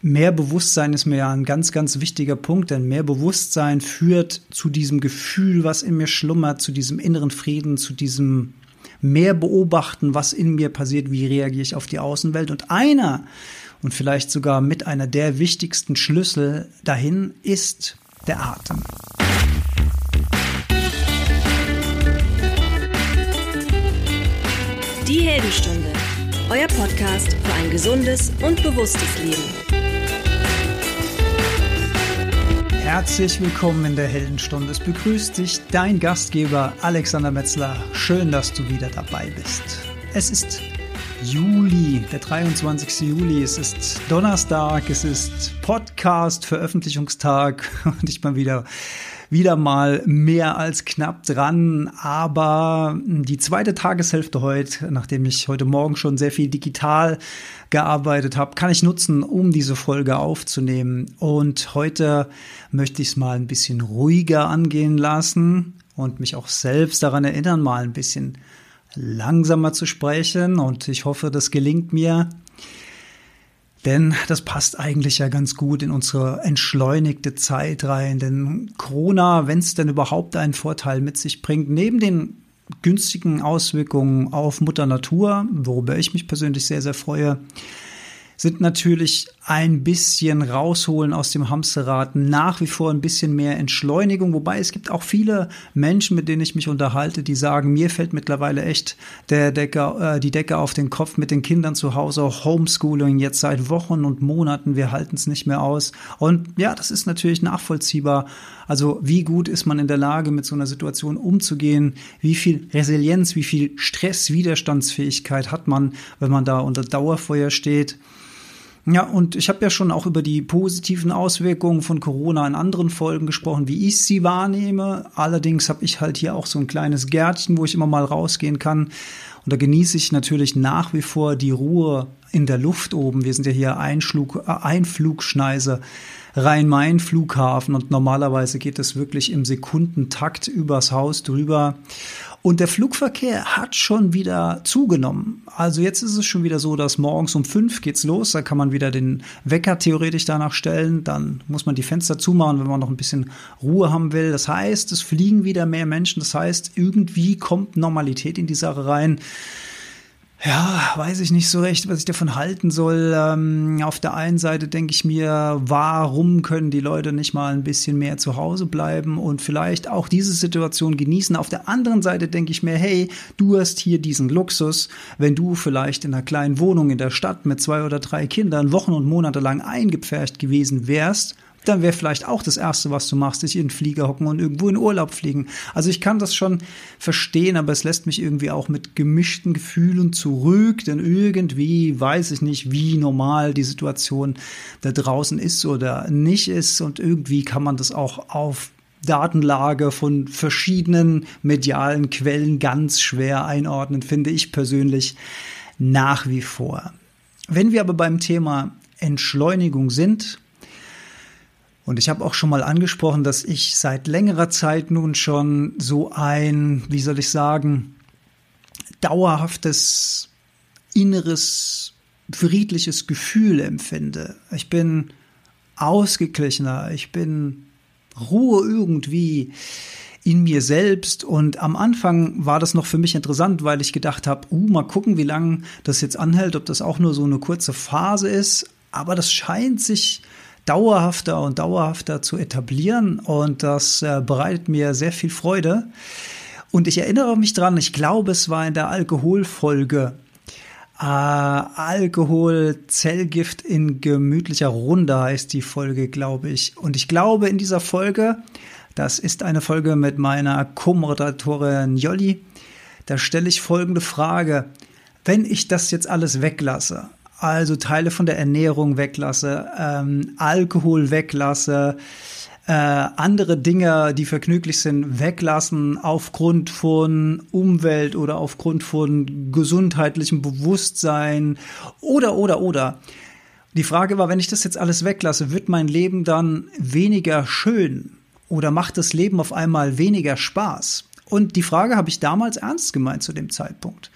mehr Bewusstsein ist mir ja ein ganz, ganz wichtiger Punkt, denn mehr Bewusstsein führt zu diesem Gefühl, was in mir schlummert, zu diesem inneren Frieden, zu diesem mehr beobachten, was in mir passiert, wie reagiere ich auf die Außenwelt. Und einer und vielleicht sogar mit einer der wichtigsten Schlüssel dahin ist der Atem. Die Heldenstunde, euer Podcast für ein gesundes und bewusstes Leben. Herzlich willkommen in der Heldenstunde. Es begrüßt dich dein Gastgeber Alexander Metzler. Schön, dass du wieder dabei bist. Es ist Juli, der 23. Juli. Es ist Donnerstag, es ist Podcast-Veröffentlichungstag und ich bin wieder wieder mal mehr als knapp dran. Aber die zweite Tageshälfte heute, nachdem ich heute Morgen schon sehr viel digital gearbeitet habe, kann ich nutzen, um diese Folge aufzunehmen. Und heute möchte ich es mal ein bisschen ruhiger angehen lassen und mich auch selbst daran erinnern, mal ein bisschen langsamer zu sprechen. Und ich hoffe, das gelingt mir. Denn das passt eigentlich ja ganz gut in unsere entschleunigte Zeit rein. Denn Corona, wenn es denn überhaupt einen Vorteil mit sich bringt, neben den günstigen Auswirkungen auf Mutter Natur, worüber ich mich persönlich sehr, sehr freue, sind natürlich ein bisschen rausholen aus dem Hamsterrad, nach wie vor ein bisschen mehr Entschleunigung, wobei es gibt auch viele Menschen, mit denen ich mich unterhalte, die sagen, mir fällt mittlerweile echt der Decke, äh, die Decke auf den Kopf mit den Kindern zu Hause, auch Homeschooling jetzt seit Wochen und Monaten, wir halten es nicht mehr aus. Und ja, das ist natürlich nachvollziehbar. Also wie gut ist man in der Lage, mit so einer Situation umzugehen? Wie viel Resilienz, wie viel Stress, Widerstandsfähigkeit hat man, wenn man da unter Dauerfeuer steht? Ja, und ich habe ja schon auch über die positiven Auswirkungen von Corona in anderen Folgen gesprochen, wie ich sie wahrnehme. Allerdings habe ich halt hier auch so ein kleines Gärtchen, wo ich immer mal rausgehen kann. Und da genieße ich natürlich nach wie vor die Ruhe in der Luft oben. Wir sind ja hier Einschlug, äh, Einflugschneise Rhein-Main-Flughafen und normalerweise geht es wirklich im Sekundentakt übers Haus drüber. Und der Flugverkehr hat schon wieder zugenommen. Also jetzt ist es schon wieder so, dass morgens um fünf geht's los. Da kann man wieder den Wecker theoretisch danach stellen. Dann muss man die Fenster zumachen, wenn man noch ein bisschen Ruhe haben will. Das heißt, es fliegen wieder mehr Menschen. Das heißt, irgendwie kommt Normalität in die Sache rein ja, weiß ich nicht so recht, was ich davon halten soll. Ähm, auf der einen Seite denke ich mir, warum können die Leute nicht mal ein bisschen mehr zu Hause bleiben und vielleicht auch diese Situation genießen. Auf der anderen Seite denke ich mir, hey, du hast hier diesen Luxus, wenn du vielleicht in einer kleinen Wohnung in der Stadt mit zwei oder drei Kindern Wochen und Monate lang eingepfercht gewesen wärst dann wäre vielleicht auch das Erste, was du machst, dich in den Flieger hocken und irgendwo in Urlaub fliegen. Also ich kann das schon verstehen, aber es lässt mich irgendwie auch mit gemischten Gefühlen zurück, denn irgendwie weiß ich nicht, wie normal die Situation da draußen ist oder nicht ist und irgendwie kann man das auch auf Datenlage von verschiedenen medialen Quellen ganz schwer einordnen, finde ich persönlich nach wie vor. Wenn wir aber beim Thema Entschleunigung sind, und ich habe auch schon mal angesprochen, dass ich seit längerer Zeit nun schon so ein, wie soll ich sagen, dauerhaftes inneres friedliches Gefühl empfinde. Ich bin ausgeglichener, ich bin Ruhe irgendwie in mir selbst. Und am Anfang war das noch für mich interessant, weil ich gedacht habe, uh, mal gucken, wie lange das jetzt anhält, ob das auch nur so eine kurze Phase ist. Aber das scheint sich dauerhafter und dauerhafter zu etablieren und das äh, bereitet mir sehr viel Freude. Und ich erinnere mich dran, ich glaube, es war in der Alkoholfolge. Äh, Alkohol, Zellgift in gemütlicher Runde heißt die Folge, glaube ich. Und ich glaube, in dieser Folge, das ist eine Folge mit meiner Co-Moderatorin Jolli, da stelle ich folgende Frage. Wenn ich das jetzt alles weglasse, also Teile von der Ernährung weglasse, ähm, Alkohol weglasse, äh, andere Dinge, die vergnüglich sind, weglassen aufgrund von Umwelt oder aufgrund von gesundheitlichem Bewusstsein oder, oder, oder. Die Frage war, wenn ich das jetzt alles weglasse, wird mein Leben dann weniger schön oder macht das Leben auf einmal weniger Spaß? Und die Frage habe ich damals ernst gemeint zu dem Zeitpunkt.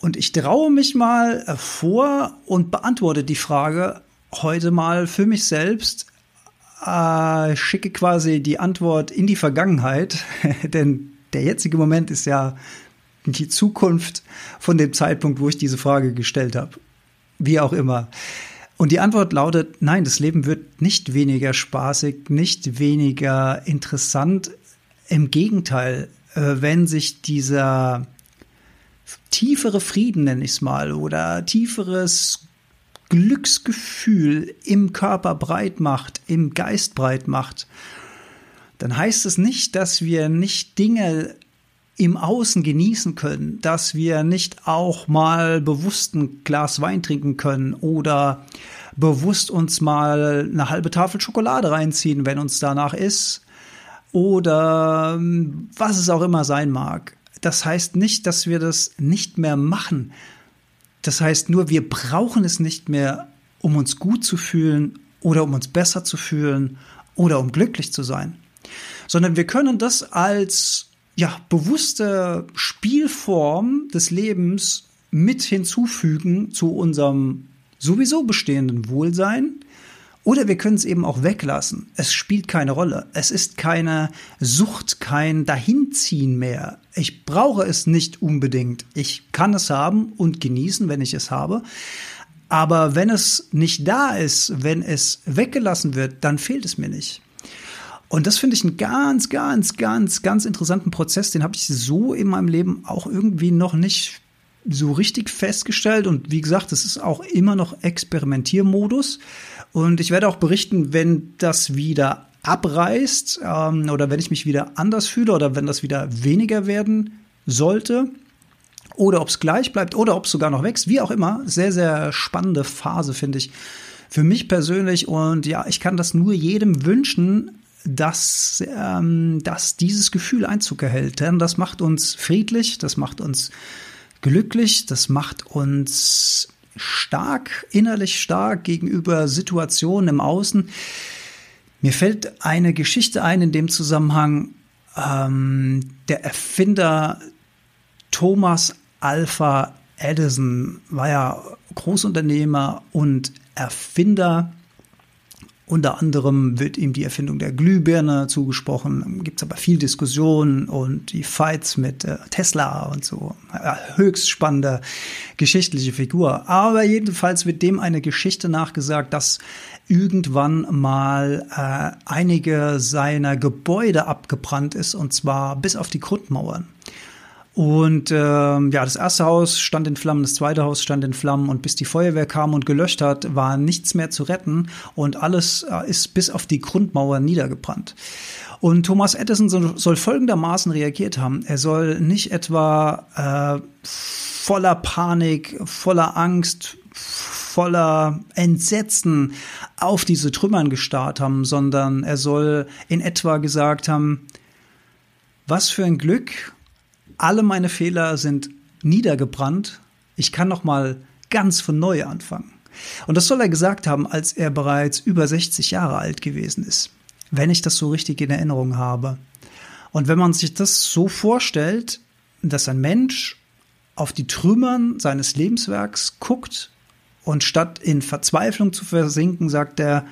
Und ich traue mich mal vor und beantworte die Frage heute mal für mich selbst, äh, schicke quasi die Antwort in die Vergangenheit, denn der jetzige Moment ist ja die Zukunft von dem Zeitpunkt, wo ich diese Frage gestellt habe. Wie auch immer. Und die Antwort lautet, nein, das Leben wird nicht weniger spaßig, nicht weniger interessant. Im Gegenteil, äh, wenn sich dieser tiefere Frieden, nenne ich es mal, oder tieferes Glücksgefühl im Körper breit macht, im Geist breit macht, dann heißt es nicht, dass wir nicht Dinge im Außen genießen können, dass wir nicht auch mal bewusst ein Glas Wein trinken können oder bewusst uns mal eine halbe Tafel Schokolade reinziehen, wenn uns danach ist oder ähm, was es auch immer sein mag. Das heißt nicht, dass wir das nicht mehr machen. Das heißt nur, wir brauchen es nicht mehr, um uns gut zu fühlen oder um uns besser zu fühlen oder um glücklich zu sein, sondern wir können das als ja, bewusste Spielform des Lebens mit hinzufügen zu unserem sowieso bestehenden Wohlsein. Oder wir können es eben auch weglassen. Es spielt keine Rolle. Es ist keine Sucht, kein Dahinziehen mehr. Ich brauche es nicht unbedingt. Ich kann es haben und genießen, wenn ich es habe. Aber wenn es nicht da ist, wenn es weggelassen wird, dann fehlt es mir nicht. Und das finde ich einen ganz, ganz, ganz, ganz interessanten Prozess. Den habe ich so in meinem Leben auch irgendwie noch nicht so richtig festgestellt. Und wie gesagt, das ist auch immer noch Experimentiermodus. Und ich werde auch berichten, wenn das wieder abreißt ähm, oder wenn ich mich wieder anders fühle oder wenn das wieder weniger werden sollte oder ob es gleich bleibt oder ob es sogar noch wächst, wie auch immer. Sehr, sehr spannende Phase, finde ich. Für mich persönlich und ja, ich kann das nur jedem wünschen, dass, ähm, dass dieses Gefühl Einzug erhält. Denn das macht uns friedlich, das macht uns glücklich, das macht uns stark, innerlich stark gegenüber Situationen im Außen. Mir fällt eine Geschichte ein in dem Zusammenhang. Ähm, der Erfinder Thomas Alpha Edison war ja Großunternehmer und Erfinder unter anderem wird ihm die Erfindung der Glühbirne zugesprochen, gibt es aber viel Diskussion und die Fights mit äh, Tesla und so. Ja, höchst spannende geschichtliche Figur. Aber jedenfalls wird dem eine Geschichte nachgesagt, dass irgendwann mal äh, einige seiner Gebäude abgebrannt ist und zwar bis auf die Grundmauern. Und ähm, ja, das erste Haus stand in Flammen, das zweite Haus stand in Flammen und bis die Feuerwehr kam und gelöscht hat, war nichts mehr zu retten und alles äh, ist bis auf die Grundmauer niedergebrannt. Und Thomas Edison soll, folgendermaßen reagiert haben. Er soll nicht etwa äh, voller Panik, voller Angst, voller Entsetzen auf diese Trümmern gestarrt haben, sondern er soll in etwa gesagt haben, was für ein Glück, alle meine Fehler sind niedergebrannt. Ich kann noch mal ganz von neu anfangen. Und das soll er gesagt haben, als er bereits über 60 Jahre alt gewesen ist, wenn ich das so richtig in Erinnerung habe. Und wenn man sich das so vorstellt, dass ein Mensch auf die Trümmern seines Lebenswerks guckt und statt in Verzweiflung zu versinken, sagt er,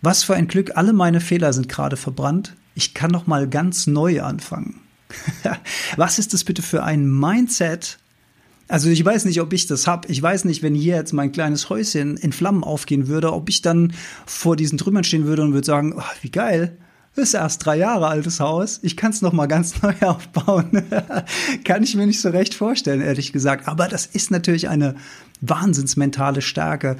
was für ein Glück, alle meine Fehler sind gerade verbrannt, ich kann noch mal ganz neu anfangen. Was ist das bitte für ein Mindset? Also ich weiß nicht, ob ich das hab. Ich weiß nicht, wenn hier jetzt mein kleines Häuschen in Flammen aufgehen würde, ob ich dann vor diesen Trümmern stehen würde und würde sagen, oh, wie geil, ist erst drei Jahre altes Haus. Ich kann es noch mal ganz neu aufbauen. kann ich mir nicht so recht vorstellen, ehrlich gesagt. Aber das ist natürlich eine wahnsinnsmentale Stärke.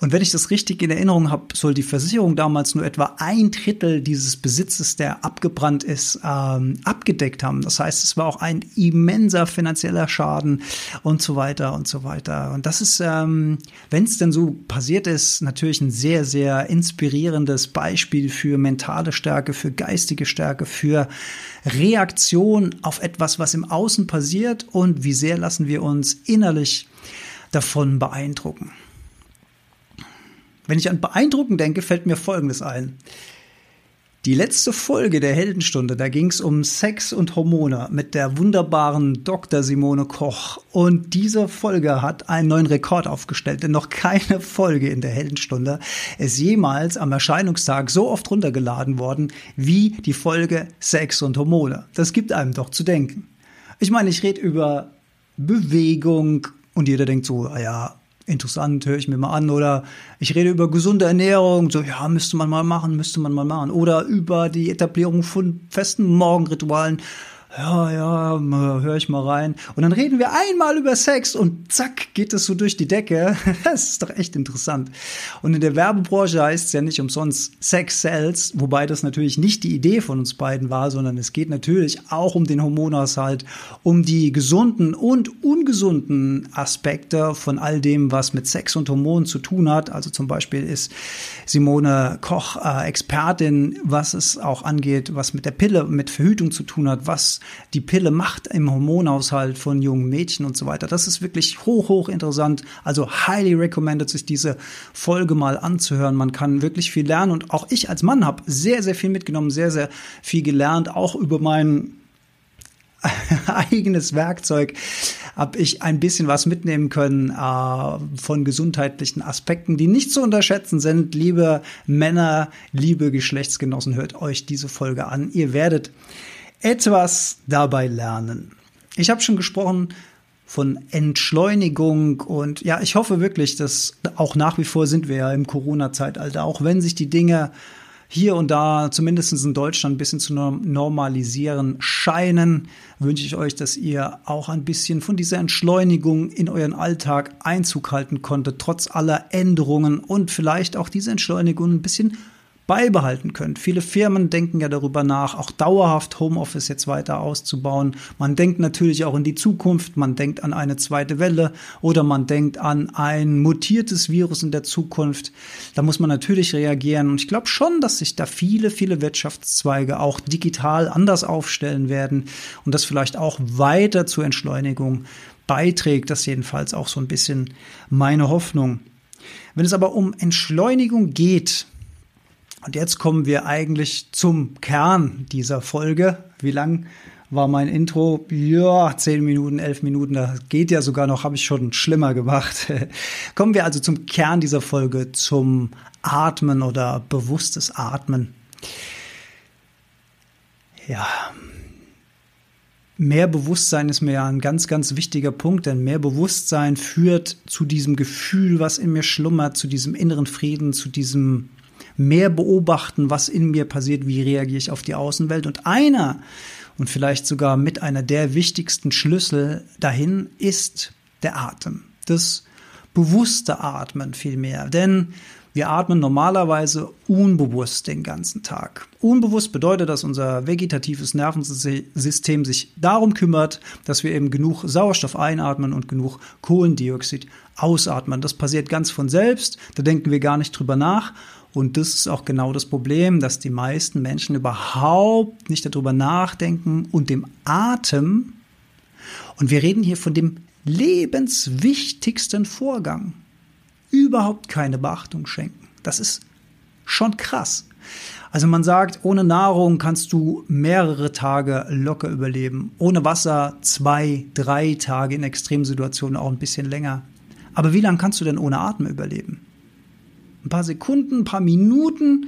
Und wenn ich das richtig in Erinnerung habe, soll die Versicherung damals nur etwa ein Drittel dieses Besitzes, der abgebrannt ist, ähm, abgedeckt haben. Das heißt, es war auch ein immenser finanzieller Schaden und so weiter und so weiter. Und das ist, ähm, wenn es denn so passiert ist, natürlich ein sehr, sehr inspirierendes Beispiel für mentale Stärke, für geistige Stärke, für Reaktion auf etwas, was im Außen passiert und wie sehr lassen wir uns innerlich davon beeindrucken. Wenn ich an beeindrucken denke, fällt mir Folgendes ein. Die letzte Folge der Heldenstunde, da ging es um Sex und Hormone mit der wunderbaren Dr. Simone Koch. Und diese Folge hat einen neuen Rekord aufgestellt, denn noch keine Folge in der Heldenstunde ist jemals am Erscheinungstag so oft runtergeladen worden wie die Folge Sex und Hormone. Das gibt einem doch zu denken. Ich meine, ich rede über Bewegung und jeder denkt so, ah ja, interessant, höre ich mir mal an. Oder ich rede über gesunde Ernährung, so ja, müsste man mal machen, müsste man mal machen. Oder über die Etablierung von festen Morgenritualen ja, ja, höre ich mal rein. Und dann reden wir einmal über Sex und zack, geht es so durch die Decke. Das ist doch echt interessant. Und in der Werbebranche heißt es ja nicht umsonst Sex Sells, wobei das natürlich nicht die Idee von uns beiden war, sondern es geht natürlich auch um den Hormonhaushalt, um die gesunden und ungesunden Aspekte von all dem, was mit Sex und Hormonen zu tun hat. Also zum Beispiel ist Simone Koch äh, Expertin, was es auch angeht, was mit der Pille, mit Verhütung zu tun hat, was die Pille macht im Hormonhaushalt von jungen Mädchen und so weiter. Das ist wirklich hoch, hoch interessant. Also highly recommended, sich diese Folge mal anzuhören. Man kann wirklich viel lernen und auch ich als Mann habe sehr, sehr viel mitgenommen, sehr, sehr viel gelernt, auch über mein eigenes Werkzeug habe ich ein bisschen was mitnehmen können äh, von gesundheitlichen Aspekten, die nicht zu unterschätzen sind. Liebe Männer, liebe Geschlechtsgenossen, hört euch diese Folge an. Ihr werdet etwas dabei lernen. Ich habe schon gesprochen von Entschleunigung und ja, ich hoffe wirklich, dass auch nach wie vor sind wir ja im Corona-Zeitalter, auch wenn sich die Dinge hier und da, zumindest in Deutschland, ein bisschen zu normalisieren scheinen, wünsche ich euch, dass ihr auch ein bisschen von dieser Entschleunigung in euren Alltag Einzug halten konntet, trotz aller Änderungen und vielleicht auch diese Entschleunigung ein bisschen beibehalten könnt. Viele Firmen denken ja darüber nach, auch dauerhaft Homeoffice jetzt weiter auszubauen. Man denkt natürlich auch in die Zukunft, man denkt an eine zweite Welle oder man denkt an ein mutiertes Virus in der Zukunft. Da muss man natürlich reagieren und ich glaube schon, dass sich da viele, viele Wirtschaftszweige auch digital anders aufstellen werden und das vielleicht auch weiter zur Entschleunigung beiträgt. Das jedenfalls auch so ein bisschen meine Hoffnung. Wenn es aber um Entschleunigung geht, und jetzt kommen wir eigentlich zum Kern dieser Folge. Wie lang war mein Intro? Ja, zehn Minuten, elf Minuten, das geht ja sogar noch, habe ich schon schlimmer gemacht. kommen wir also zum Kern dieser Folge, zum Atmen oder bewusstes Atmen. Ja, Mehr Bewusstsein ist mir ja ein ganz, ganz wichtiger Punkt, denn mehr Bewusstsein führt zu diesem Gefühl, was in mir schlummert, zu diesem inneren Frieden, zu diesem mehr beobachten, was in mir passiert, wie reagiere ich auf die Außenwelt. Und einer und vielleicht sogar mit einer der wichtigsten Schlüssel dahin ist der Atem. Das bewusste Atmen vielmehr. Denn wir atmen normalerweise unbewusst den ganzen Tag. Unbewusst bedeutet, dass unser vegetatives Nervensystem sich darum kümmert, dass wir eben genug Sauerstoff einatmen und genug Kohlendioxid ausatmen. Das passiert ganz von selbst, da denken wir gar nicht drüber nach. Und das ist auch genau das Problem, dass die meisten Menschen überhaupt nicht darüber nachdenken und dem Atem, und wir reden hier von dem lebenswichtigsten Vorgang, überhaupt keine Beachtung schenken. Das ist schon krass. Also man sagt, ohne Nahrung kannst du mehrere Tage locker überleben. Ohne Wasser zwei, drei Tage in Extremsituationen auch ein bisschen länger. Aber wie lange kannst du denn ohne Atmen überleben? Ein paar Sekunden, ein paar Minuten,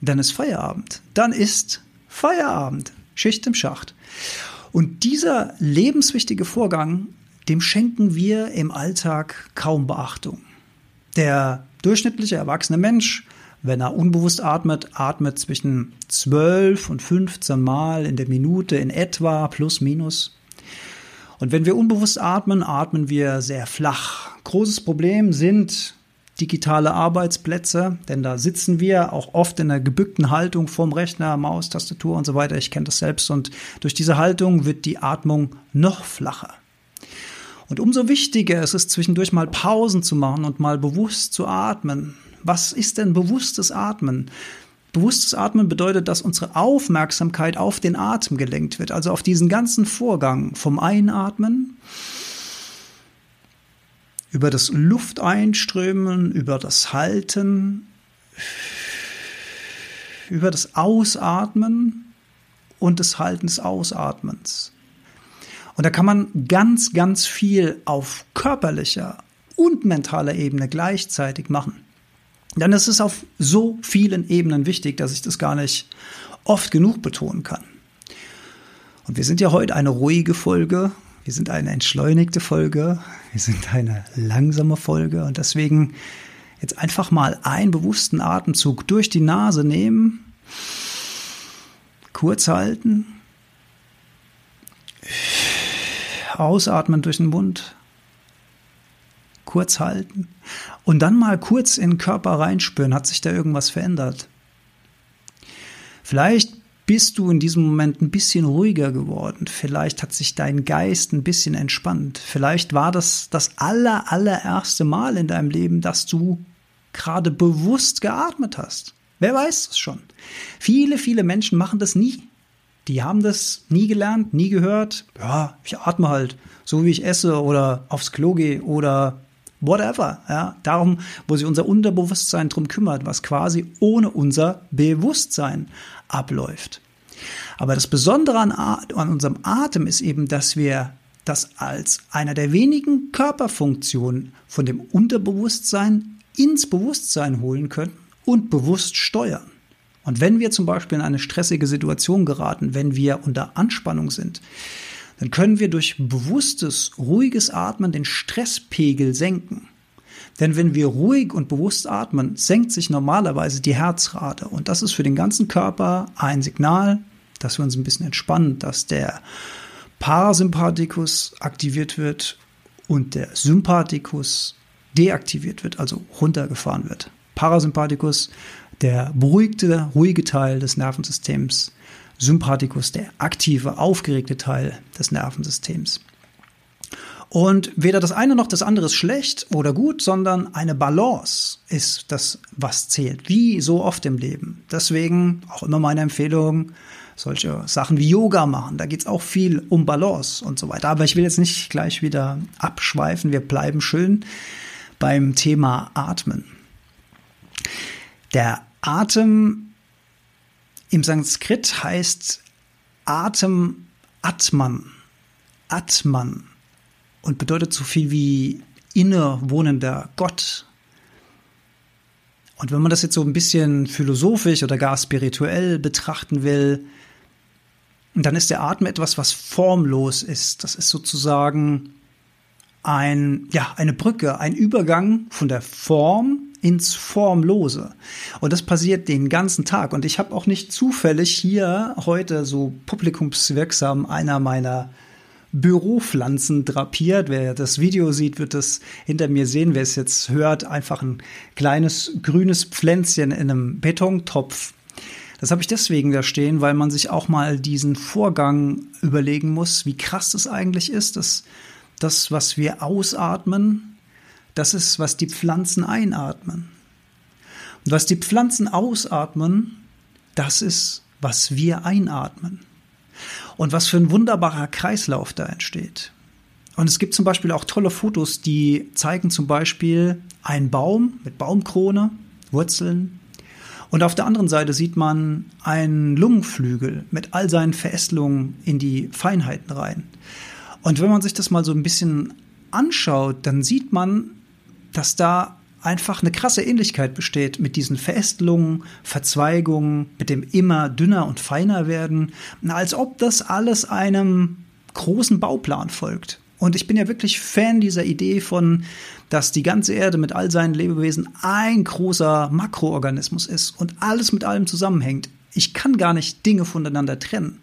dann ist Feierabend. Dann ist Feierabend. Schicht im Schacht. Und dieser lebenswichtige Vorgang, dem schenken wir im Alltag kaum Beachtung. Der durchschnittliche erwachsene Mensch, wenn er unbewusst atmet, atmet zwischen 12 und 15 Mal in der Minute in etwa, plus minus. Und wenn wir unbewusst atmen, atmen wir sehr flach. Großes Problem sind digitale Arbeitsplätze, denn da sitzen wir auch oft in einer gebückten Haltung vorm Rechner, Maus, Tastatur und so weiter. Ich kenne das selbst und durch diese Haltung wird die Atmung noch flacher. Und umso wichtiger ist es, zwischendurch mal Pausen zu machen und mal bewusst zu atmen. Was ist denn bewusstes Atmen? Bewusstes Atmen bedeutet, dass unsere Aufmerksamkeit auf den Atem gelenkt wird, also auf diesen ganzen Vorgang vom Einatmen über das Lufteinströmen, über das Halten über das Ausatmen und des Ausatmens. Und da kann man ganz, ganz viel auf körperlicher und mentaler Ebene gleichzeitig machen. Denn es ist auf so vielen Ebenen wichtig, dass ich das gar nicht oft genug betonen kann. Und wir sind ja heute eine ruhige Folge, wir sind eine entschleunigte Folge, wir sind eine langsame Folge. Und deswegen jetzt einfach mal einen bewussten Atemzug durch die Nase nehmen, kurz halten, ausatmen durch den Mund, kurz halten und dann mal kurz in den Körper reinspüren, hat sich da irgendwas verändert. Vielleicht bist du in diesem Moment ein bisschen ruhiger geworden. Vielleicht hat sich dein Geist ein bisschen entspannt. Vielleicht war das das aller, allererste Mal in deinem Leben, dass du gerade bewusst geatmet hast. Wer weiß das schon? Viele, viele Menschen machen das nie. Die haben das nie gelernt, nie gehört. Ja, ich atme halt, so wie ich esse oder aufs Klo gehe oder whatever. Ja, darum, wo sich unser Unterbewusstsein drum kümmert, was quasi ohne unser Bewusstsein abläuft. Aber das Besondere an, an unserem Atem ist eben, dass wir das als einer der wenigen Körperfunktionen von dem Unterbewusstsein ins Bewusstsein holen können und bewusst steuern. Und wenn wir zum Beispiel in eine stressige Situation geraten, wenn wir unter Anspannung sind, dann können wir durch bewusstes, ruhiges Atmen den Stresspegel senken. Denn wenn wir ruhig und bewusst atmen, senkt sich normalerweise die Herzrate. Und das ist für den ganzen Körper ein Signal, dass wir uns ein bisschen entspannen, dass der Parasympathikus aktiviert wird und der Sympathikus deaktiviert wird, also runtergefahren wird. Parasympathikus, der beruhigte, ruhige Teil des Nervensystems, Sympathikus, der aktive, aufgeregte Teil des Nervensystems. Und weder das eine noch das andere ist schlecht oder gut, sondern eine Balance ist das, was zählt, wie so oft im Leben. Deswegen auch immer meine Empfehlung, solche Sachen wie Yoga machen. Da geht es auch viel um Balance und so weiter. Aber ich will jetzt nicht gleich wieder abschweifen. Wir bleiben schön beim Thema Atmen. Der Atem im Sanskrit heißt Atem Atman. Atman. Und bedeutet so viel wie innewohnender Gott. Und wenn man das jetzt so ein bisschen philosophisch oder gar spirituell betrachten will, dann ist der Atem etwas, was formlos ist. Das ist sozusagen ein, ja, eine Brücke, ein Übergang von der Form ins Formlose. Und das passiert den ganzen Tag. Und ich habe auch nicht zufällig hier heute so publikumswirksam einer meiner Büropflanzen drapiert. Wer das Video sieht, wird es hinter mir sehen. Wer es jetzt hört, einfach ein kleines grünes Pflänzchen in einem Betontopf. Das habe ich deswegen da stehen, weil man sich auch mal diesen Vorgang überlegen muss, wie krass das eigentlich ist, dass das, was wir ausatmen, das ist, was die Pflanzen einatmen. Und was die Pflanzen ausatmen, das ist, was wir einatmen. Und was für ein wunderbarer Kreislauf da entsteht. Und es gibt zum Beispiel auch tolle Fotos, die zeigen zum Beispiel einen Baum mit Baumkrone, Wurzeln. Und auf der anderen Seite sieht man einen Lungenflügel mit all seinen Verästelungen in die Feinheiten rein. Und wenn man sich das mal so ein bisschen anschaut, dann sieht man, dass da einfach eine krasse Ähnlichkeit besteht mit diesen Verästelungen, Verzweigungen, mit dem immer dünner und feiner werden, als ob das alles einem großen Bauplan folgt. Und ich bin ja wirklich Fan dieser Idee von, dass die ganze Erde mit all seinen Lebewesen ein großer Makroorganismus ist und alles mit allem zusammenhängt. Ich kann gar nicht Dinge voneinander trennen.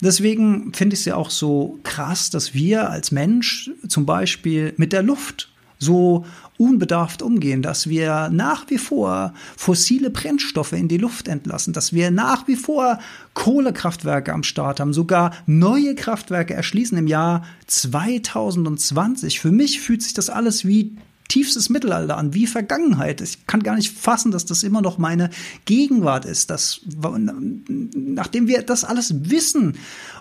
Deswegen finde ich es ja auch so krass, dass wir als Mensch zum Beispiel mit der Luft so unbedarft umgehen, dass wir nach wie vor fossile Brennstoffe in die Luft entlassen, dass wir nach wie vor Kohlekraftwerke am Start haben, sogar neue Kraftwerke erschließen im Jahr 2020. Für mich fühlt sich das alles wie tiefstes Mittelalter an, wie Vergangenheit. Ich kann gar nicht fassen, dass das immer noch meine Gegenwart ist. Das, nachdem wir das alles wissen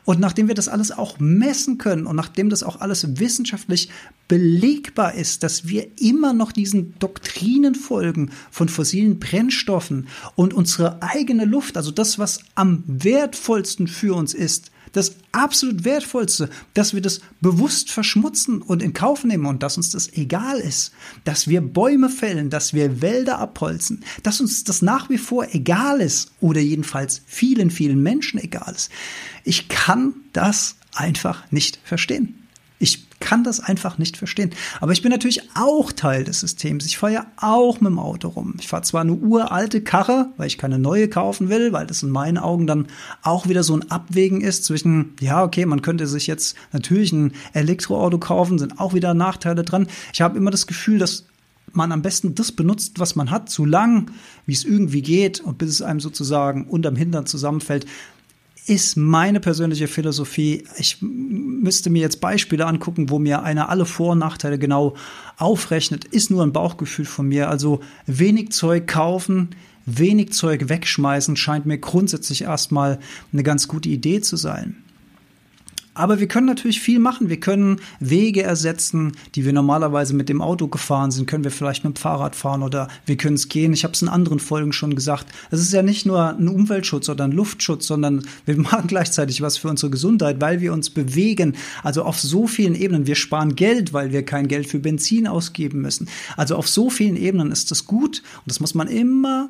und nachdem wir das alles auch messen können und nachdem das auch alles wissenschaftlich belegbar ist, dass wir immer noch diesen Doktrinen folgen von fossilen Brennstoffen und unsere eigene Luft, also das, was am wertvollsten für uns ist, das absolut Wertvollste, dass wir das bewusst verschmutzen und in Kauf nehmen und dass uns das egal ist, dass wir Bäume fällen, dass wir Wälder abholzen, dass uns das nach wie vor egal ist oder jedenfalls vielen, vielen Menschen egal ist. Ich kann das einfach nicht verstehen. Ich kann das einfach nicht verstehen. Aber ich bin natürlich auch Teil des Systems. Ich fahre ja auch mit dem Auto rum. Ich fahre zwar eine uralte Karre, weil ich keine neue kaufen will, weil das in meinen Augen dann auch wieder so ein Abwägen ist zwischen, ja, okay, man könnte sich jetzt natürlich ein Elektroauto kaufen, sind auch wieder Nachteile dran. Ich habe immer das Gefühl, dass man am besten das benutzt, was man hat, so lang, wie es irgendwie geht und bis es einem sozusagen unterm Hintern zusammenfällt ist meine persönliche Philosophie. Ich müsste mir jetzt Beispiele angucken, wo mir einer alle Vor- und Nachteile genau aufrechnet. Ist nur ein Bauchgefühl von mir. Also wenig Zeug kaufen, wenig Zeug wegschmeißen scheint mir grundsätzlich erstmal eine ganz gute Idee zu sein. Aber wir können natürlich viel machen. Wir können Wege ersetzen, die wir normalerweise mit dem Auto gefahren sind, können wir vielleicht mit dem Fahrrad fahren oder wir können es gehen. Ich habe es in anderen Folgen schon gesagt. Es ist ja nicht nur ein Umweltschutz oder ein Luftschutz, sondern wir machen gleichzeitig was für unsere Gesundheit, weil wir uns bewegen. Also auf so vielen Ebenen. Wir sparen Geld, weil wir kein Geld für Benzin ausgeben müssen. Also auf so vielen Ebenen ist das gut und das muss man immer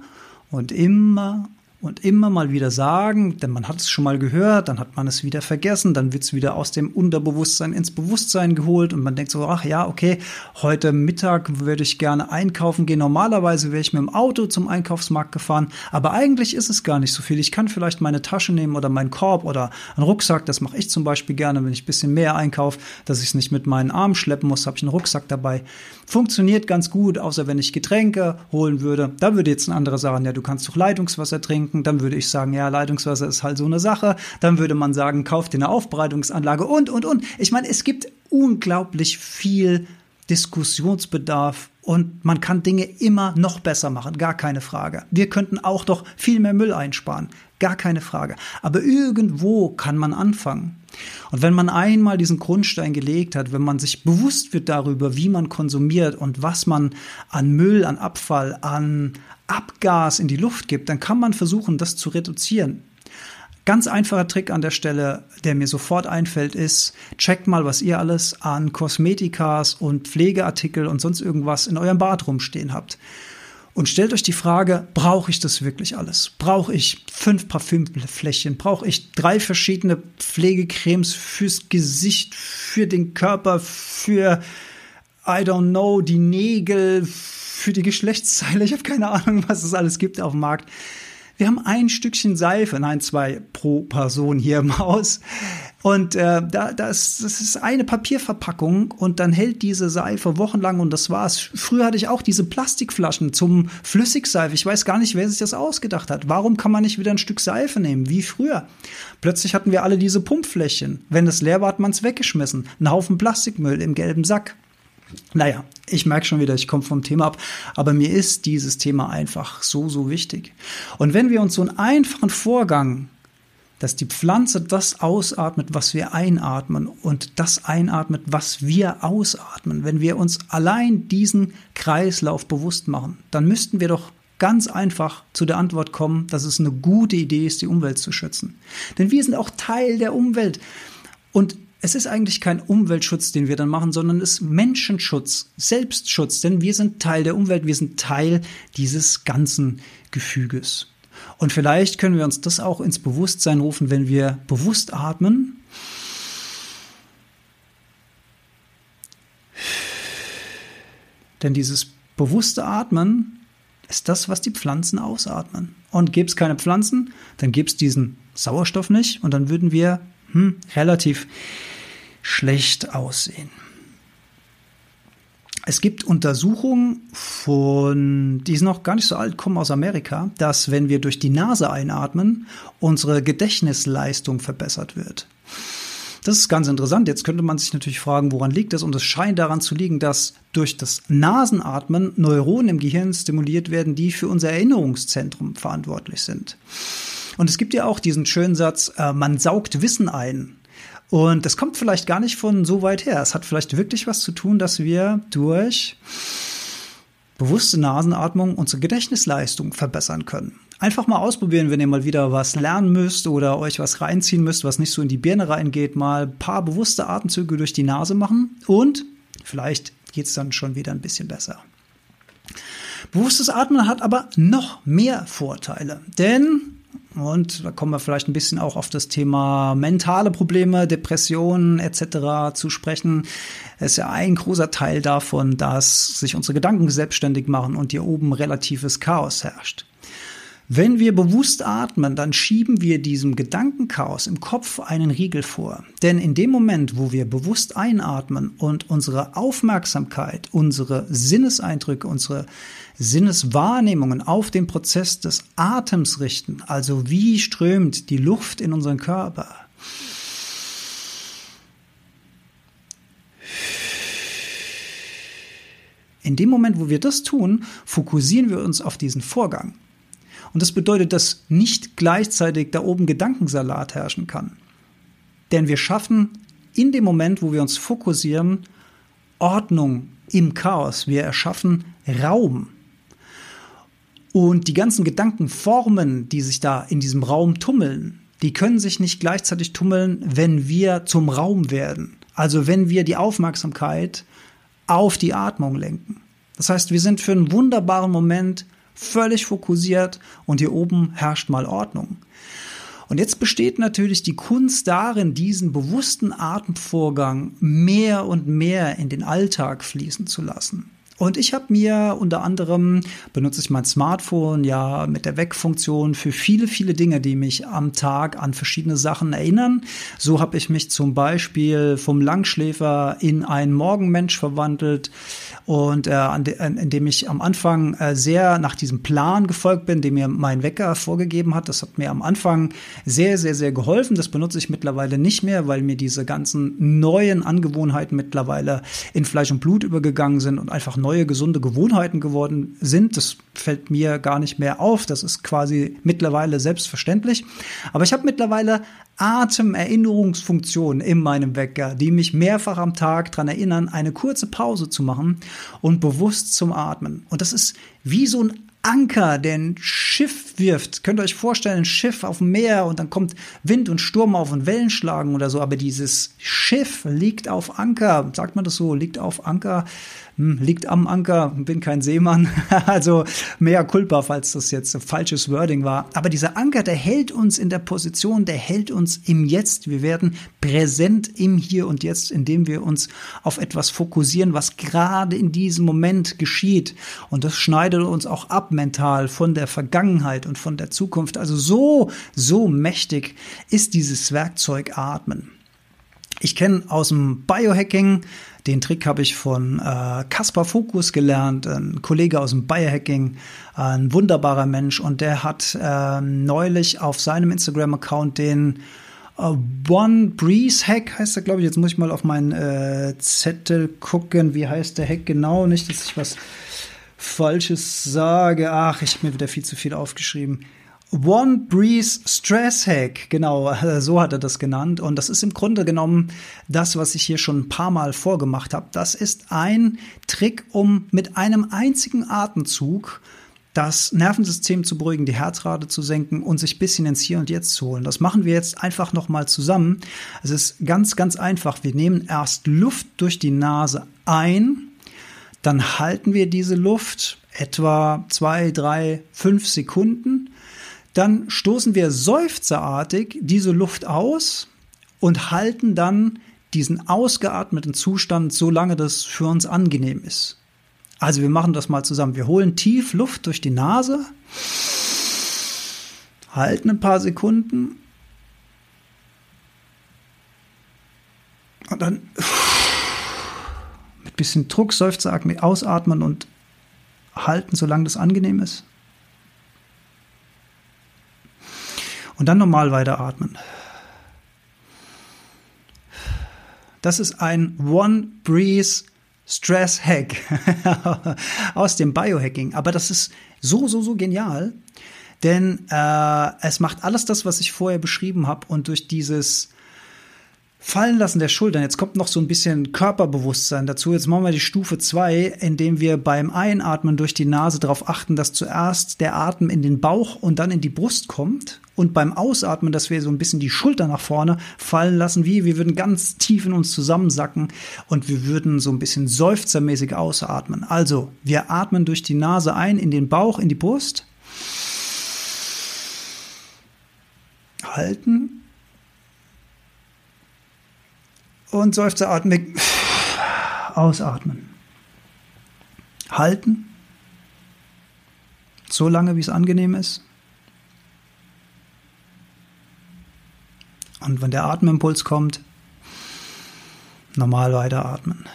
und immer und immer mal wieder sagen, denn man hat es schon mal gehört, dann hat man es wieder vergessen, dann wird es wieder aus dem Unterbewusstsein ins Bewusstsein geholt und man denkt so, ach ja, okay, heute Mittag würde ich gerne einkaufen gehen. Normalerweise wäre ich mit dem Auto zum Einkaufsmarkt gefahren, aber eigentlich ist es gar nicht so viel. Ich kann vielleicht meine Tasche nehmen oder meinen Korb oder einen Rucksack, das mache ich zum Beispiel gerne, wenn ich ein bisschen mehr einkaufe, dass ich es nicht mit meinen Armen schleppen muss, habe ich einen Rucksack dabei. Funktioniert ganz gut, außer wenn ich Getränke holen würde. Da würde jetzt ein anderer sagen, ja, du kannst doch Leitungswasser trinken trinken, dann würde ich sagen, ja, Leitungswasser ist halt so eine Sache. Dann würde man sagen, kauft dir eine Aufbereitungsanlage und, und, und. Ich meine, es gibt unglaublich viel Diskussionsbedarf und man kann Dinge immer noch besser machen, gar keine Frage. Wir könnten auch doch viel mehr Müll einsparen, gar keine Frage. Aber irgendwo kann man anfangen. Und wenn man einmal diesen Grundstein gelegt hat, wenn man sich bewusst wird darüber, wie man konsumiert und was man an Müll, an Abfall, an Abgas in die Luft gibt, dann kann man versuchen, das zu reduzieren. Ganz einfacher Trick an der Stelle, der mir sofort einfällt, ist, checkt mal, was ihr alles an Kosmetikas und Pflegeartikel und sonst irgendwas in eurem Bad rumstehen habt. Und stellt euch die Frage, brauche ich das wirklich alles? Brauche ich fünf Parfümfläschchen? Brauche ich drei verschiedene Pflegecremes fürs Gesicht, für den Körper, für, I don't know, die Nägel, für die Geschlechtsteile? Ich habe keine Ahnung, was es alles gibt auf dem Markt. Wir haben ein Stückchen Seife, nein, zwei pro Person hier im Haus. Und äh, da, das, das ist eine Papierverpackung und dann hält diese Seife wochenlang und das war's. Früher hatte ich auch diese Plastikflaschen zum Flüssigseife. Ich weiß gar nicht, wer sich das ausgedacht hat. Warum kann man nicht wieder ein Stück Seife nehmen, wie früher? Plötzlich hatten wir alle diese Pumpfläschchen. Wenn es leer war, hat man es weggeschmissen. Ein Haufen Plastikmüll im gelben Sack. Naja, ich merke schon wieder, ich komme vom Thema ab, aber mir ist dieses Thema einfach so, so wichtig. Und wenn wir uns so einen einfachen Vorgang, dass die Pflanze das ausatmet, was wir einatmen und das einatmet, was wir ausatmen, wenn wir uns allein diesen Kreislauf bewusst machen, dann müssten wir doch ganz einfach zu der Antwort kommen, dass es eine gute Idee ist, die Umwelt zu schützen. Denn wir sind auch Teil der Umwelt. Und es ist eigentlich kein Umweltschutz, den wir dann machen, sondern es ist Menschenschutz, Selbstschutz, denn wir sind Teil der Umwelt, wir sind Teil dieses ganzen Gefüges. Und vielleicht können wir uns das auch ins Bewusstsein rufen, wenn wir bewusst atmen. Denn dieses bewusste Atmen ist das, was die Pflanzen ausatmen. Und gäbe es keine Pflanzen, dann gäbe es diesen Sauerstoff nicht und dann würden wir hm, relativ schlecht aussehen. Es gibt Untersuchungen von, die sind noch gar nicht so alt, kommen aus Amerika, dass wenn wir durch die Nase einatmen, unsere Gedächtnisleistung verbessert wird. Das ist ganz interessant. Jetzt könnte man sich natürlich fragen, woran liegt das? Und es scheint daran zu liegen, dass durch das Nasenatmen Neuronen im Gehirn stimuliert werden, die für unser Erinnerungszentrum verantwortlich sind. Und es gibt ja auch diesen schönen Satz, äh, man saugt Wissen ein. Und das kommt vielleicht gar nicht von so weit her. Es hat vielleicht wirklich was zu tun, dass wir durch bewusste Nasenatmung unsere Gedächtnisleistung verbessern können. Einfach mal ausprobieren, wenn ihr mal wieder was lernen müsst oder euch was reinziehen müsst, was nicht so in die Birne reingeht, mal ein paar bewusste Atemzüge durch die Nase machen und vielleicht geht es dann schon wieder ein bisschen besser. Bewusstes Atmen hat aber noch mehr Vorteile, denn und da kommen wir vielleicht ein bisschen auch auf das Thema mentale Probleme, Depressionen etc. zu sprechen. Es ist ja ein großer Teil davon, dass sich unsere Gedanken selbstständig machen und hier oben relatives Chaos herrscht. Wenn wir bewusst atmen, dann schieben wir diesem Gedankenchaos im Kopf einen Riegel vor. Denn in dem Moment, wo wir bewusst einatmen und unsere Aufmerksamkeit, unsere Sinneseindrücke, unsere Sinneswahrnehmungen auf den Prozess des Atems richten, also wie strömt die Luft in unseren Körper, In dem Moment, wo wir das tun, fokussieren wir uns auf diesen Vorgang. Und das bedeutet, dass nicht gleichzeitig da oben Gedankensalat herrschen kann. Denn wir schaffen in dem Moment, wo wir uns fokussieren, Ordnung im Chaos. Wir erschaffen Raum. Und die ganzen Gedankenformen, die sich da in diesem Raum tummeln, die können sich nicht gleichzeitig tummeln, wenn wir zum Raum werden. Also wenn wir die Aufmerksamkeit auf die Atmung lenken. Das heißt, wir sind für einen wunderbaren Moment völlig fokussiert und hier oben herrscht mal Ordnung. Und jetzt besteht natürlich die Kunst darin, diesen bewussten Atemvorgang mehr und mehr in den Alltag fließen zu lassen. Und ich habe mir unter anderem, benutze ich mein Smartphone ja mit der Weckfunktion für viele, viele Dinge, die mich am Tag an verschiedene Sachen erinnern. So habe ich mich zum Beispiel vom Langschläfer in einen Morgenmensch verwandelt und äh, an de, indem ich am Anfang äh, sehr nach diesem Plan gefolgt bin, den mir mein Wecker vorgegeben hat. Das hat mir am Anfang sehr, sehr, sehr geholfen. Das benutze ich mittlerweile nicht mehr, weil mir diese ganzen neuen Angewohnheiten mittlerweile in Fleisch und Blut übergegangen sind und einfach neue gesunde Gewohnheiten geworden sind. Das fällt mir gar nicht mehr auf. Das ist quasi mittlerweile selbstverständlich. Aber ich habe mittlerweile Atemerinnerungsfunktionen in meinem Wecker, die mich mehrfach am Tag daran erinnern, eine kurze Pause zu machen und bewusst zum Atmen. Und das ist wie so ein Anker, der ein Schiff wirft. Könnt ihr euch vorstellen, ein Schiff auf dem Meer und dann kommt Wind und Sturm auf und Wellen schlagen oder so. Aber dieses Schiff liegt auf Anker. Sagt man das so? Liegt auf Anker hm, liegt am Anker, bin kein Seemann, also mehr culpa, falls das jetzt falsches Wording war. Aber dieser Anker, der hält uns in der Position, der hält uns im Jetzt. Wir werden präsent im Hier und Jetzt, indem wir uns auf etwas fokussieren, was gerade in diesem Moment geschieht. Und das schneidet uns auch ab mental von der Vergangenheit und von der Zukunft. Also so, so mächtig ist dieses Werkzeug Atmen. Ich kenne aus dem Biohacking den Trick habe ich von äh, Kaspar Fokus gelernt, ein Kollege aus dem Biohacking, ein wunderbarer Mensch. Und der hat äh, neulich auf seinem Instagram-Account den äh, One Breeze Hack, heißt er, glaube ich. Jetzt muss ich mal auf meinen äh, Zettel gucken. Wie heißt der Hack genau? Nicht, dass ich was Falsches sage. Ach, ich habe mir wieder viel zu viel aufgeschrieben. One Breeze Stress Hack, genau, so hat er das genannt. Und das ist im Grunde genommen das, was ich hier schon ein paar Mal vorgemacht habe. Das ist ein Trick, um mit einem einzigen Atemzug das Nervensystem zu beruhigen, die Herzrate zu senken und sich bisschen ins Hier und Jetzt zu holen. Das machen wir jetzt einfach nochmal zusammen. Es ist ganz, ganz einfach. Wir nehmen erst Luft durch die Nase ein, dann halten wir diese Luft etwa zwei, drei, fünf Sekunden dann stoßen wir seufzerartig diese Luft aus und halten dann diesen ausgeatmeten Zustand, solange das für uns angenehm ist. Also wir machen das mal zusammen. Wir holen tief Luft durch die Nase, halten ein paar Sekunden und dann mit bisschen Druck, Seufzer, ausatmen und halten, solange das angenehm ist. Und dann normal weiteratmen. Das ist ein One Breeze Stress Hack aus dem Biohacking. Aber das ist so, so, so genial, denn äh, es macht alles das, was ich vorher beschrieben habe. Und durch dieses Fallen lassen der Schultern. Jetzt kommt noch so ein bisschen Körperbewusstsein dazu. Jetzt machen wir die Stufe zwei, indem wir beim Einatmen durch die Nase darauf achten, dass zuerst der Atem in den Bauch und dann in die Brust kommt. Und beim Ausatmen, dass wir so ein bisschen die Schulter nach vorne fallen lassen, wie wir würden ganz tief in uns zusammensacken und wir würden so ein bisschen seufzermäßig ausatmen. Also, wir atmen durch die Nase ein in den Bauch, in die Brust. Halten und seufzeratmig ausatmen. Halten, so lange wie es angenehm ist. Und wenn der Atemimpuls kommt, normal weiteratmen.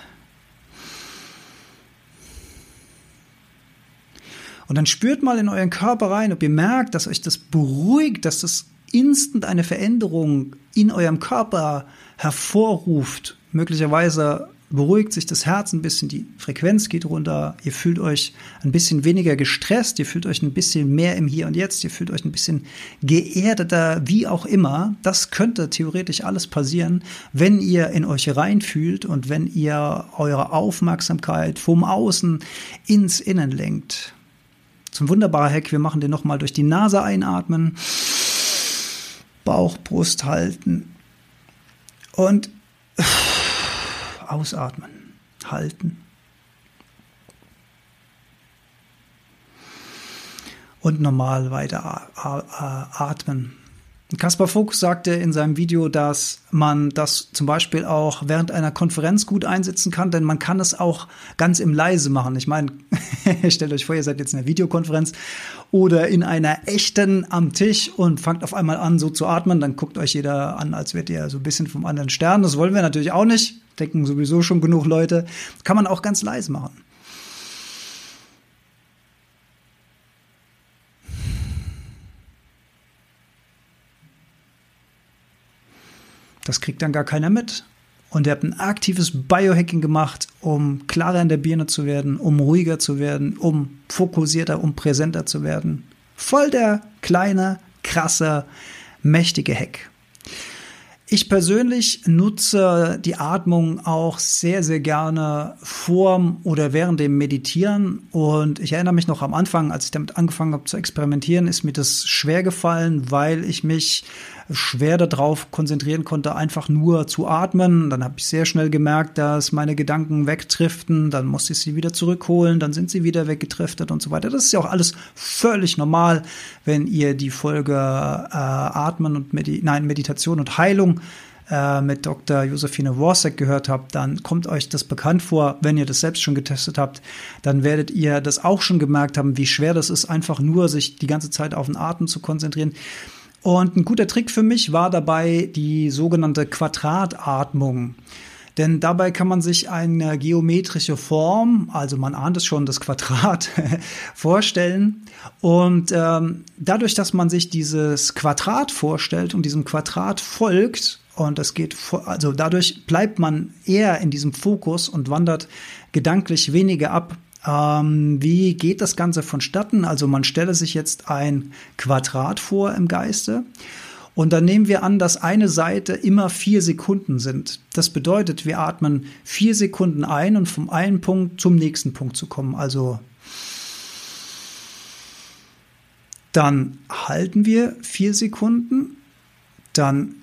Und dann spürt mal in euren Körper rein, ob ihr merkt, dass euch das beruhigt, dass das instant eine Veränderung in eurem Körper hervorruft. Möglicherweise beruhigt sich das Herz ein bisschen, die Frequenz geht runter, ihr fühlt euch ein bisschen weniger gestresst, ihr fühlt euch ein bisschen mehr im Hier und Jetzt, ihr fühlt euch ein bisschen geerdeter, wie auch immer. Das könnte theoretisch alles passieren, wenn ihr in euch reinfühlt und wenn ihr eure Aufmerksamkeit vom Außen ins Innen lenkt. Zum wunderbaren Hack, wir machen den nochmal durch die Nase einatmen, Bauch, Brust halten, und ausatmen, halten. Und normal weiter atmen. Kaspar Fuchs sagte in seinem Video, dass man das zum Beispiel auch während einer Konferenz gut einsetzen kann, denn man kann es auch ganz im Leise machen. Ich meine, stellt euch vor, ihr seid jetzt in einer Videokonferenz oder in einer echten am Tisch und fangt auf einmal an, so zu atmen, dann guckt euch jeder an, als wärt ihr so ein bisschen vom anderen Stern. Das wollen wir natürlich auch nicht. Denken sowieso schon genug Leute. Kann man auch ganz leise machen. Das kriegt dann gar keiner mit. Und ihr habt ein aktives Biohacking gemacht, um klarer in der Birne zu werden, um ruhiger zu werden, um fokussierter, um präsenter zu werden. Voll der kleine, krasse, mächtige Hack. Ich persönlich nutze die Atmung auch sehr, sehr gerne vorm oder während dem Meditieren. Und ich erinnere mich noch am Anfang, als ich damit angefangen habe zu experimentieren, ist mir das schwer gefallen, weil ich mich schwer darauf konzentrieren konnte, einfach nur zu atmen. Dann habe ich sehr schnell gemerkt, dass meine Gedanken wegdriften. Dann musste ich sie wieder zurückholen. Dann sind sie wieder weggedriftet und so weiter. Das ist ja auch alles völlig normal, wenn ihr die Folge äh, Atmen und Medi nein, Meditation und Heilung äh, mit Dr. Josephine Worsek gehört habt, dann kommt euch das bekannt vor. Wenn ihr das selbst schon getestet habt, dann werdet ihr das auch schon gemerkt haben, wie schwer das ist, einfach nur sich die ganze Zeit auf den Atem zu konzentrieren. Und ein guter Trick für mich war dabei die sogenannte Quadratatmung. Denn dabei kann man sich eine geometrische Form, also man ahnt es schon, das Quadrat, vorstellen. Und ähm, dadurch, dass man sich dieses Quadrat vorstellt und diesem Quadrat folgt, und das geht, also dadurch bleibt man eher in diesem Fokus und wandert gedanklich weniger ab ähm, wie geht das Ganze vonstatten? Also man stelle sich jetzt ein Quadrat vor im Geiste. Und dann nehmen wir an, dass eine Seite immer vier Sekunden sind. Das bedeutet, wir atmen vier Sekunden ein und vom einen Punkt zum nächsten Punkt zu kommen. Also dann halten wir vier Sekunden, dann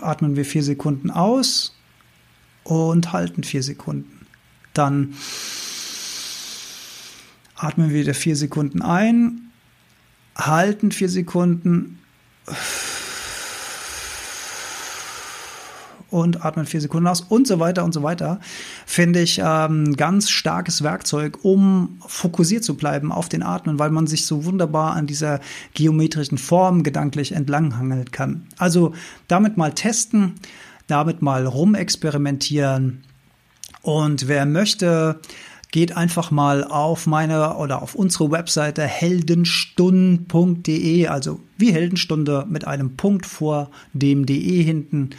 atmen wir vier Sekunden aus und halten vier Sekunden. Dann atmen wir wieder vier Sekunden ein, halten vier Sekunden und atmen vier Sekunden aus und so weiter und so weiter, finde ich ähm, ganz starkes Werkzeug, um fokussiert zu bleiben auf den Atmen, weil man sich so wunderbar an dieser geometrischen Form gedanklich entlanghangeln kann. Also damit mal testen damit mal rumexperimentieren. Und wer möchte, geht einfach mal auf meine oder auf unsere Webseite heldenstunden.de, also wie Heldenstunde mit einem Punkt vor dem de hinten.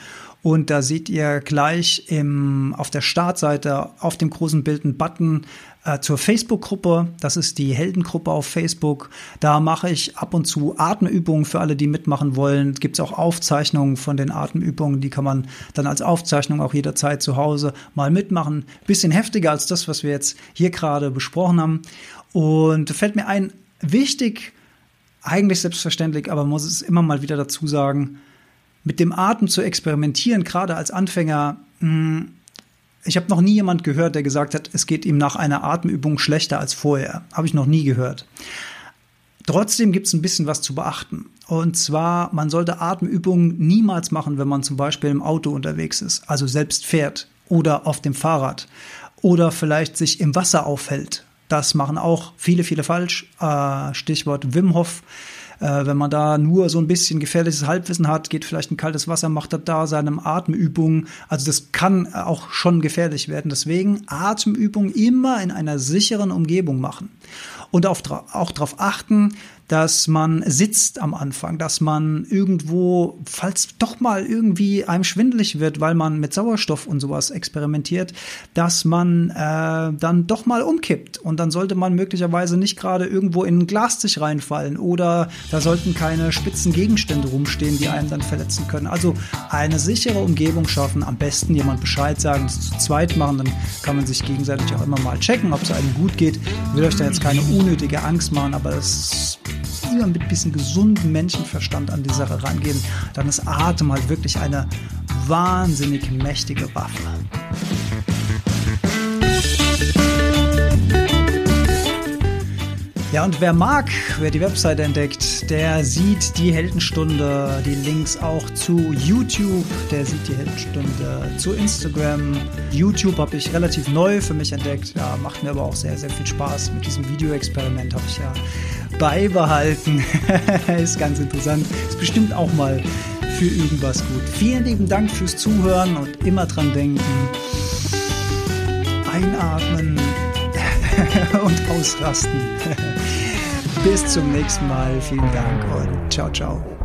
Und da seht ihr gleich im, auf der Startseite auf dem großen Bild einen Button äh, zur Facebook-Gruppe. Das ist die Heldengruppe auf Facebook. Da mache ich ab und zu Atemübungen für alle, die mitmachen wollen. Es gibt auch Aufzeichnungen von den Atemübungen. Die kann man dann als Aufzeichnung auch jederzeit zu Hause mal mitmachen. Bisschen heftiger als das, was wir jetzt hier gerade besprochen haben. Und fällt mir ein, wichtig, eigentlich selbstverständlich, aber man muss es immer mal wieder dazu sagen, mit dem Atem zu experimentieren, gerade als Anfänger, mh, hm, ich habe noch nie jemand gehört, der gesagt hat, es geht ihm nach einer Atemübung schlechter als vorher. Habe ich noch nie gehört. Trotzdem gibt es ein bisschen was zu beachten. Und zwar, man sollte Atemübungen niemals machen, wenn man zum Beispiel im Auto unterwegs ist, also selbst fährt oder auf dem Fahrrad oder vielleicht sich im Wasser aufhält. Das machen auch viele, viele falsch. Äh, Stichwort Wim Hof äh, wenn man da nur so ein bisschen gefährliches Halbwissen hat, geht vielleicht ein kaltes Wasser, macht er da seine Atemübungen. Also das kann auch schon gefährlich werden. Deswegen Atemübungen immer in einer sicheren Umgebung machen. Und auch, auch darauf achten, dass man sitzt am Anfang, dass man irgendwo, falls doch mal irgendwie einem schwindelig wird, weil man mit Sauerstoff und sowas experimentiert, dass man äh, dann doch mal umkippt. Und dann sollte man möglicherweise nicht gerade irgendwo in ein Glas sich reinfallen oder da sollten keine spitzen Gegenstände rumstehen, die einen dann verletzen können. Also eine sichere Umgebung schaffen, am besten jemand Bescheid sagen, zu zweit machen, dann kann man sich gegenseitig auch immer mal checken, ob es einem gut geht. Ich will euch da jetzt keine unnötige Angst machen, aber das immer mit ein bisschen gesundem Menschenverstand an die Sache rangehen, dann ist Atem halt wirklich eine wahnsinnig mächtige Waffe. Ja, und wer mag, wer die Webseite entdeckt, der sieht die Heldenstunde, die Links auch zu YouTube, der sieht die Heldenstunde zu Instagram. YouTube habe ich relativ neu für mich entdeckt, ja, macht mir aber auch sehr, sehr viel Spaß. Mit diesem Videoexperiment habe ich ja beibehalten. ist ganz interessant. Ist bestimmt auch mal für irgendwas gut. Vielen lieben Dank fürs Zuhören und immer dran denken. Einatmen und ausrasten. Bis zum nächsten Mal. Vielen Dank und ciao, ciao.